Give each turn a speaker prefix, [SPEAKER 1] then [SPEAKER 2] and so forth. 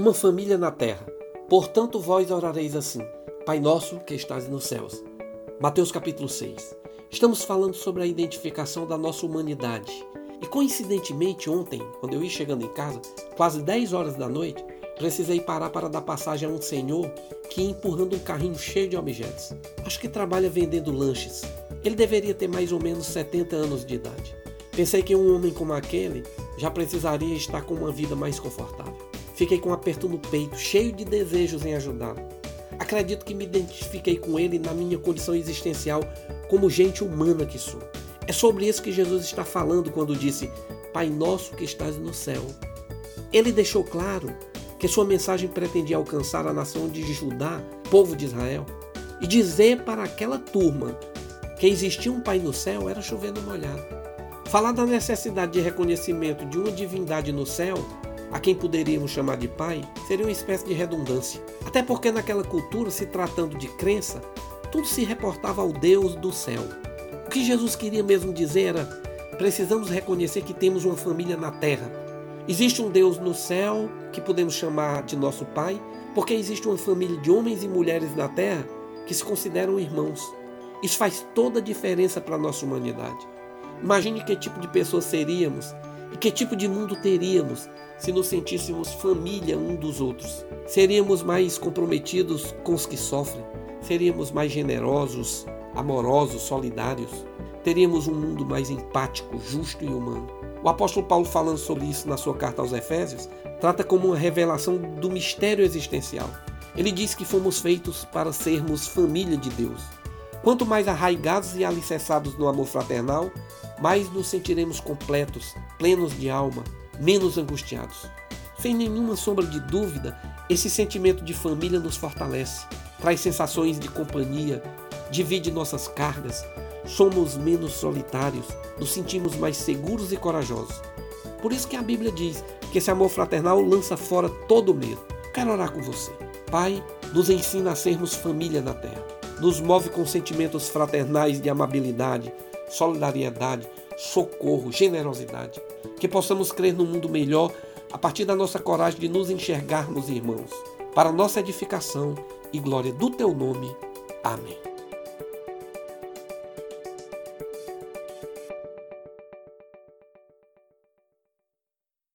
[SPEAKER 1] uma família na terra. Portanto, vós orareis assim: Pai nosso que estás nos céus. Mateus capítulo 6. Estamos falando sobre a identificação da nossa humanidade. E coincidentemente, ontem, quando eu ia chegando em casa, quase 10 horas da noite, precisei parar para dar passagem a um senhor que ia empurrando um carrinho cheio de objetos. Acho que trabalha vendendo lanches. Ele deveria ter mais ou menos 70 anos de idade. Pensei que um homem como aquele já precisaria estar com uma vida mais confortável. Fiquei com um aperto no peito, cheio de desejos em ajudá-lo. Acredito que me identifiquei com ele na minha condição existencial como gente humana que sou. É sobre isso que Jesus está falando quando disse: Pai nosso que estás no céu. Ele deixou claro que sua mensagem pretendia alcançar a nação de Judá, povo de Israel, e dizer para aquela turma que existia um Pai no céu era chover no molhado. Falar da necessidade de reconhecimento de uma divindade no céu a quem poderíamos chamar de pai, seria uma espécie de redundância. Até porque naquela cultura, se tratando de crença, tudo se reportava ao Deus do céu. O que Jesus queria mesmo dizer era: precisamos reconhecer que temos uma família na terra. Existe um Deus no céu que podemos chamar de nosso pai, porque existe uma família de homens e mulheres na terra que se consideram irmãos. Isso faz toda a diferença para a nossa humanidade. Imagine que tipo de pessoas seríamos e que tipo de mundo teríamos se nos sentíssemos família um dos outros? Seríamos mais comprometidos com os que sofrem? Seríamos mais generosos, amorosos, solidários? Teríamos um mundo mais empático, justo e humano? O apóstolo Paulo, falando sobre isso na sua carta aos Efésios, trata como uma revelação do mistério existencial. Ele diz que fomos feitos para sermos família de Deus. Quanto mais arraigados e alicerçados no amor fraternal, mais nos sentiremos completos, plenos de alma, menos angustiados. Sem nenhuma sombra de dúvida, esse sentimento de família nos fortalece, traz sensações de companhia, divide nossas cargas, somos menos solitários, nos sentimos mais seguros e corajosos. Por isso que a Bíblia diz que esse amor fraternal lança fora todo medo. Quero orar com você. Pai, nos ensina a sermos família na terra. Nos move com sentimentos fraternais de amabilidade, solidariedade, socorro, generosidade. Que possamos crer num mundo melhor a partir da nossa coragem de nos enxergarmos irmãos. Para nossa edificação e glória do teu nome. Amém.